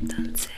entonces